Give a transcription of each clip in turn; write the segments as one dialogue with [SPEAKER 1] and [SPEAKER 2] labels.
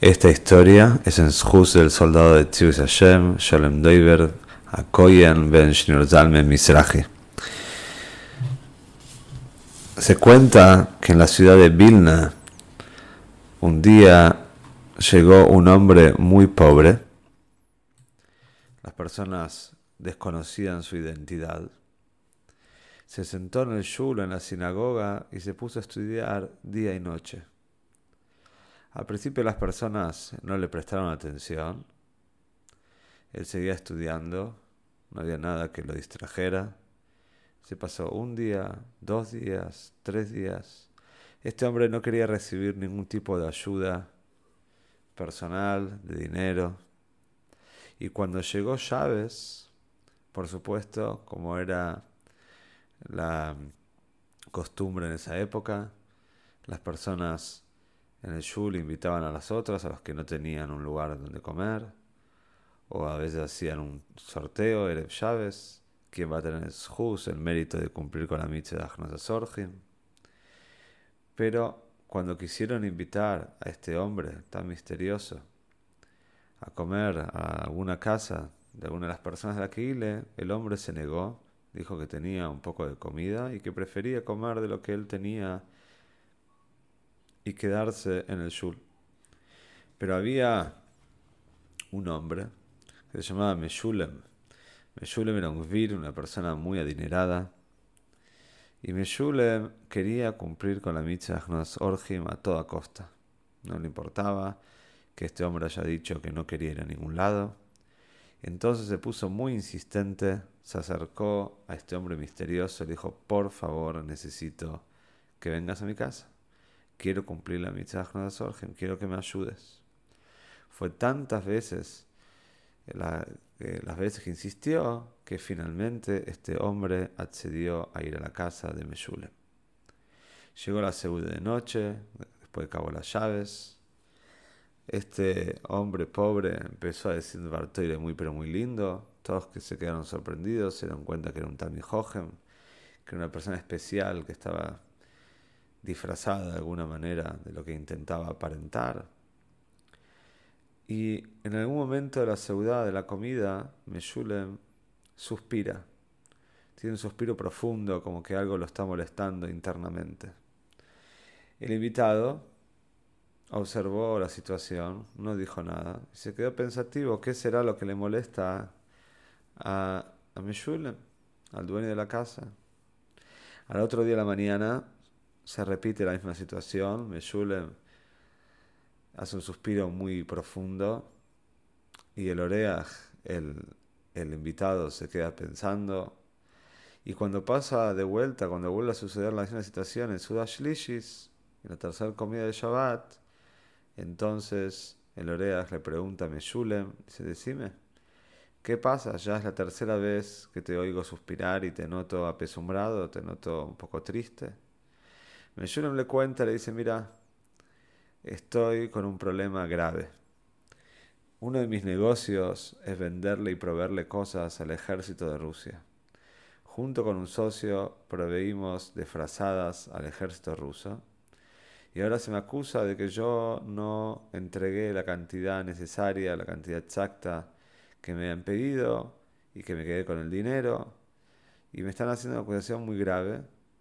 [SPEAKER 1] Esta historia es en Shus del soldado de Tzius Hashem, Shalem Doiber, a Koyan ben Zalmen Mizrahi. Se cuenta que en la ciudad de Vilna, un día llegó un hombre muy pobre. Las personas desconocían su identidad. Se sentó en el shul, en la sinagoga, y se puso a estudiar día y noche. Al principio las personas no le prestaron atención. Él seguía estudiando, no había nada que lo distrajera. Se pasó un día, dos días, tres días. Este hombre no quería recibir ningún tipo de ayuda personal, de dinero. Y cuando llegó Chávez, por supuesto, como era la costumbre en esa época, las personas en el shul invitaban a las otras, a los que no tenían un lugar donde comer, o a veces hacían un sorteo, Erev Chávez, quien va a tener el el mérito de cumplir con la mitzvah de Sorgim. Pero cuando quisieron invitar a este hombre tan misterioso a comer a alguna casa de alguna de las personas de la Kile, el hombre se negó, dijo que tenía un poco de comida y que prefería comer de lo que él tenía y quedarse en el shul. Pero había un hombre que se llamaba Meshulem. Meshulem era un vir, una persona muy adinerada. Y Meshulem quería cumplir con la mitzvah Orjim a toda costa. No le importaba que este hombre haya dicho que no quería ir a ningún lado. Entonces se puso muy insistente, se acercó a este hombre misterioso y le dijo, por favor, necesito que vengas a mi casa quiero cumplir la mitzvah de Sorgen, quiero que me ayudes. Fue tantas veces las veces que insistió que finalmente este hombre accedió a ir a la casa de Meshulem. Llegó la segunda de noche, después acabó las llaves. Este hombre pobre empezó a decir Bartoire muy pero muy lindo. Todos que se quedaron sorprendidos se dieron cuenta que era un Tami Hohem, que era una persona especial que estaba disfrazada de alguna manera de lo que intentaba aparentar. Y en algún momento de la ciudad de la comida, Meshulem suspira. Tiene un suspiro profundo, como que algo lo está molestando internamente. El invitado observó la situación, no dijo nada, y se quedó pensativo, ¿qué será lo que le molesta a, a Meshulem, al dueño de la casa? Al otro día de la mañana se repite la misma situación. Meshulem hace un suspiro muy profundo y el Oreaj, el, el invitado, se queda pensando. Y cuando pasa de vuelta, cuando vuelve a suceder la misma situación en Sudash Lishis, en la tercera comida de Shabbat, entonces el Oreaj le pregunta a Meshulem, dice, decime, ¿qué pasa? Ya es la tercera vez que te oigo suspirar y te noto apesumbrado, te noto un poco triste. Meshulam le cuenta, le dice, mira, estoy con un problema grave. Uno de mis negocios es venderle y proveerle cosas al ejército de Rusia. Junto con un socio proveímos de frazadas al ejército ruso. Y ahora se me acusa de que yo no entregué la cantidad necesaria, la cantidad exacta que me han pedido y que me quedé con el dinero. Y me están haciendo una acusación muy grave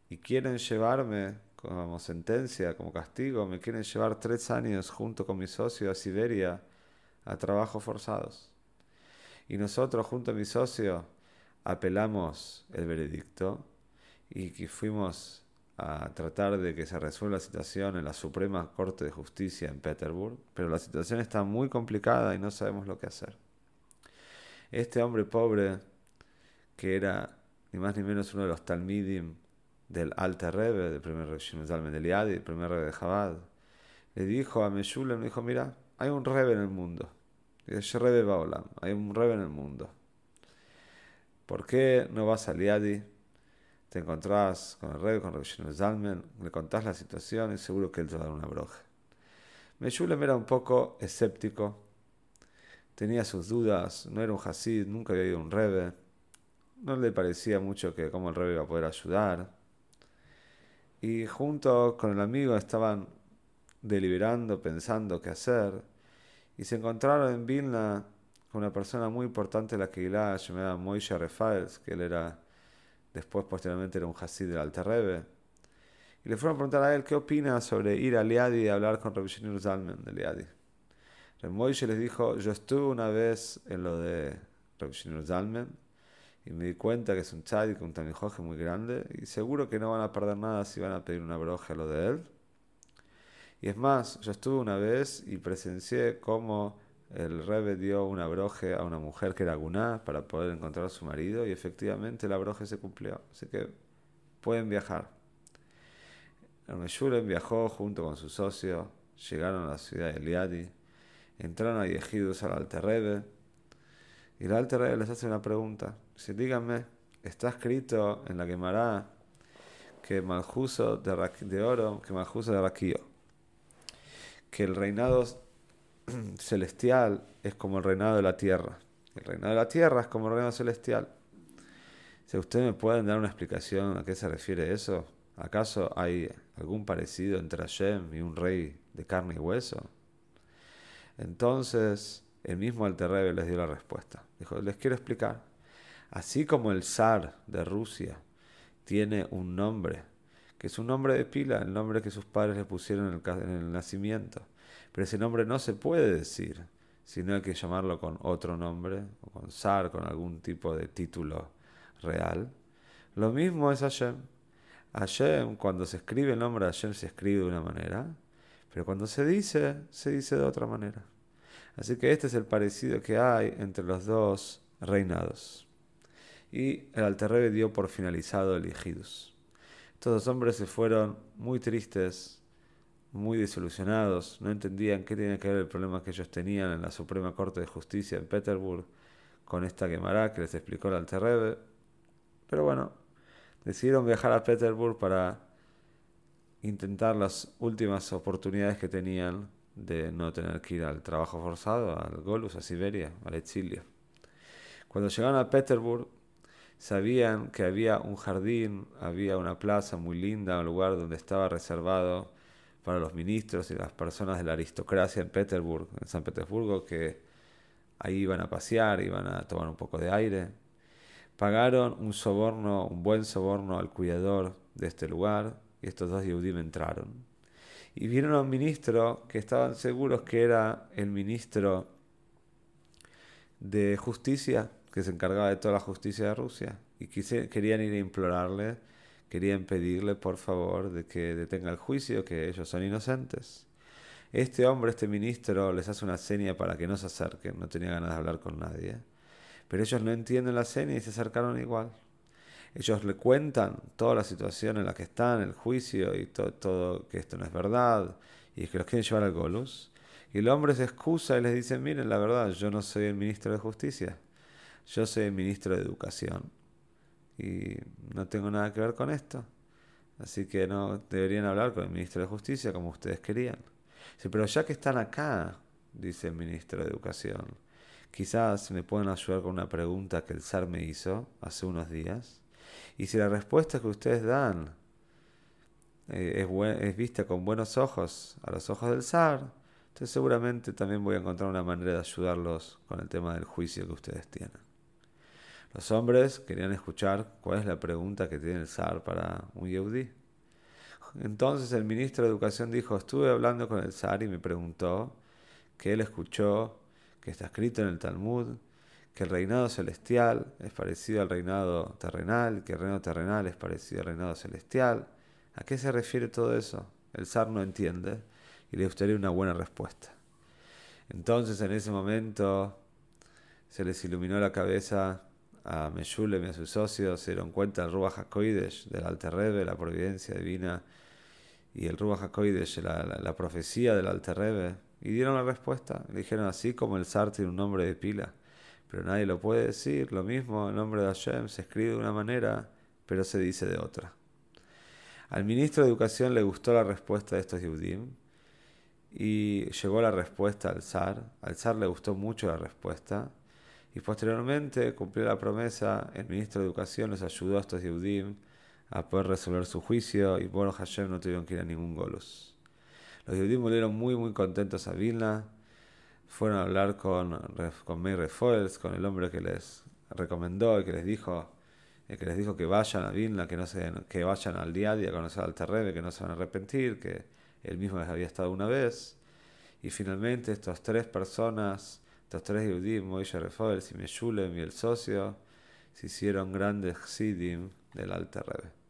[SPEAKER 1] y quieren llevarme como sentencia, como castigo, me quieren llevar tres años junto con mi socio a Siberia a trabajos forzados. Y nosotros, junto a mi socio, apelamos el veredicto y que fuimos a tratar de que se resuelva la situación en la Suprema Corte de Justicia en Petersburg, pero la situación está muy complicada y no sabemos lo que hacer. Este hombre pobre, que era ni más ni menos uno de los Talmidim del Alta Rebbe, del primer Rebbe del Yadi, del primer Rebbe de Chabad, le dijo a Meshulem, le dijo, mira, hay un Rebbe en el mundo. Es Rebe Baolam, hay un Rebe en el mundo. ¿Por qué no vas a Liadi? Te encontrás con el Rebe, con Rabbi Zalmen, le contás la situación y seguro que él te va a dar una broja. Meshulem era un poco escéptico, tenía sus dudas, no era un Hasid, nunca había ido un Rebe, no le parecía mucho que cómo el Rebe iba a poder ayudar. Y junto con el amigo estaban deliberando, pensando qué hacer, y se encontraron en Vilna con una persona muy importante de la Keilah, llamada Moishe Refaels, que él era, después posteriormente era un Hasid del Alter y le fueron a preguntar a él qué opina sobre ir a Liadi y hablar con Rabbi Shinur Zalman de Liadi. Moishe les dijo, yo estuve una vez en lo de Rabbi Shinur Zalman, y me di cuenta que es un tzadik, un tamijoje muy grande, y seguro que no van a perder nada si van a pedir una broja a lo de él. Y es más, yo estuve una vez y presencié cómo el Rebbe dio una broje a una mujer que era guná para poder encontrar a su marido y efectivamente la broje se cumplió. Así que pueden viajar. El Meshulem viajó junto con su socio, llegaron a la ciudad de Eliadi, entraron a Yehidus al Alter Rebbe y el Alter les hace una pregunta. Dice, díganme, está escrito en la Gemara que Maljuso de, de oro, que Maljuso de Raquío que el reinado celestial es como el reinado de la tierra. El reinado de la tierra es como el reinado celestial. Si ustedes me pueden dar una explicación a qué se refiere eso, ¿acaso hay algún parecido entre Hashem y un rey de carne y hueso? Entonces, el mismo Alterrebe les dio la respuesta. Dijo, les quiero explicar. Así como el zar de Rusia tiene un nombre que es un nombre de pila, el nombre que sus padres le pusieron en el, nacimiento. Pero ese nombre no se puede decir, sino hay que llamarlo con otro nombre, o con Sar, con algún tipo de título real. Lo mismo es Hashem. Hashem, cuando se escribe el nombre de Hashem, se escribe de una manera, pero cuando se dice, se dice de otra manera. Así que este es el parecido que hay entre los dos reinados. Y el Alterrebe dio por finalizado el Ijidus. Todos los hombres se fueron muy tristes, muy desilusionados, no entendían qué tenía que ver el problema que ellos tenían en la Suprema Corte de Justicia en Petersburg con esta quemará que les explicó el Alterrebe. Pero bueno, decidieron viajar a Petersburg para intentar las últimas oportunidades que tenían de no tener que ir al trabajo forzado, al Golus, a Siberia, al exilio. Cuando llegaron a Petersburg, Sabían que había un jardín, había una plaza muy linda, un lugar donde estaba reservado para los ministros y las personas de la aristocracia en Petersburg, en San Petersburgo, que ahí iban a pasear, iban a tomar un poco de aire. Pagaron un soborno, un buen soborno al cuidador de este lugar, y estos dos Yehudim entraron. Y vieron a un ministro que estaban seguros que era el ministro de justicia que se encargaba de toda la justicia de Rusia. Y querían ir a implorarle, querían pedirle por favor de que detenga el juicio, que ellos son inocentes. Este hombre, este ministro, les hace una seña para que no se acerquen, no tenía ganas de hablar con nadie. Pero ellos no entienden la seña y se acercaron igual. Ellos le cuentan toda la situación en la que están, el juicio y todo, todo que esto no es verdad y que los quieren llevar al Golus. Y el hombre se excusa y les dice, miren, la verdad, yo no soy el ministro de justicia. Yo soy ministro de Educación y no tengo nada que ver con esto. Así que no deberían hablar con el ministro de Justicia como ustedes querían. Sí, pero ya que están acá, dice el ministro de Educación, quizás me pueden ayudar con una pregunta que el zar me hizo hace unos días. Y si la respuesta que ustedes dan eh, es, vista con buenos ojos a los ojos del zar, entonces seguramente también voy a encontrar una manera de ayudarlos con el tema del juicio que ustedes tienen. Los hombres querían escuchar cuál es la pregunta que tiene el zar para un yehudí. Entonces el ministro de Educación dijo, estuve hablando con el zar y me preguntó que él escuchó que está escrito en el Talmud que el reinado celestial es parecido al reinado terrenal, que el reinado terrenal es parecido al reinado celestial. ¿A qué se refiere todo eso? El zar no entiende y le gustaría una buena respuesta. Entonces en ese momento se les iluminó la cabeza a Meshulem y a sus socios se dieron cuenta del Ruach HaKoidesh, del Alter Rebbe, la providencia divina, y el Ruach HaKoidesh, la, la, profecía del Alter Rebbe, Y dieron la respuesta. Le dijeron así como el zar tiene un nombre de pila. Pero nadie lo puede decir. Lo mismo, el nombre de Hashem se escribe de una manera, pero se dice de otra. Al ministro de Educación le gustó la respuesta de estos Yudim y llegó la respuesta al zar. Al zar le gustó mucho la respuesta y posteriormente cumplió la promesa. El ministro de Educación les ayudó a estos Yudim a poder resolver su juicio y bueno, Hashem no tuvieron que ir a ningún golos. Los Yudim volvieron muy muy contentos a Vilna. Fueron a hablar con, con Meir con el hombre que les recomendó y que les dijo el que les dijo que vayan a Vilna, que, no se, que vayan al día a día a conocer al Terrebe, que no se van a arrepentir, que él mismo les había estado una vez. Y finalmente estas tres personas, estos tres Yehudim, Moishe Refoel, y y el socio, se hicieron grandes Sidim del Alter Rebbe.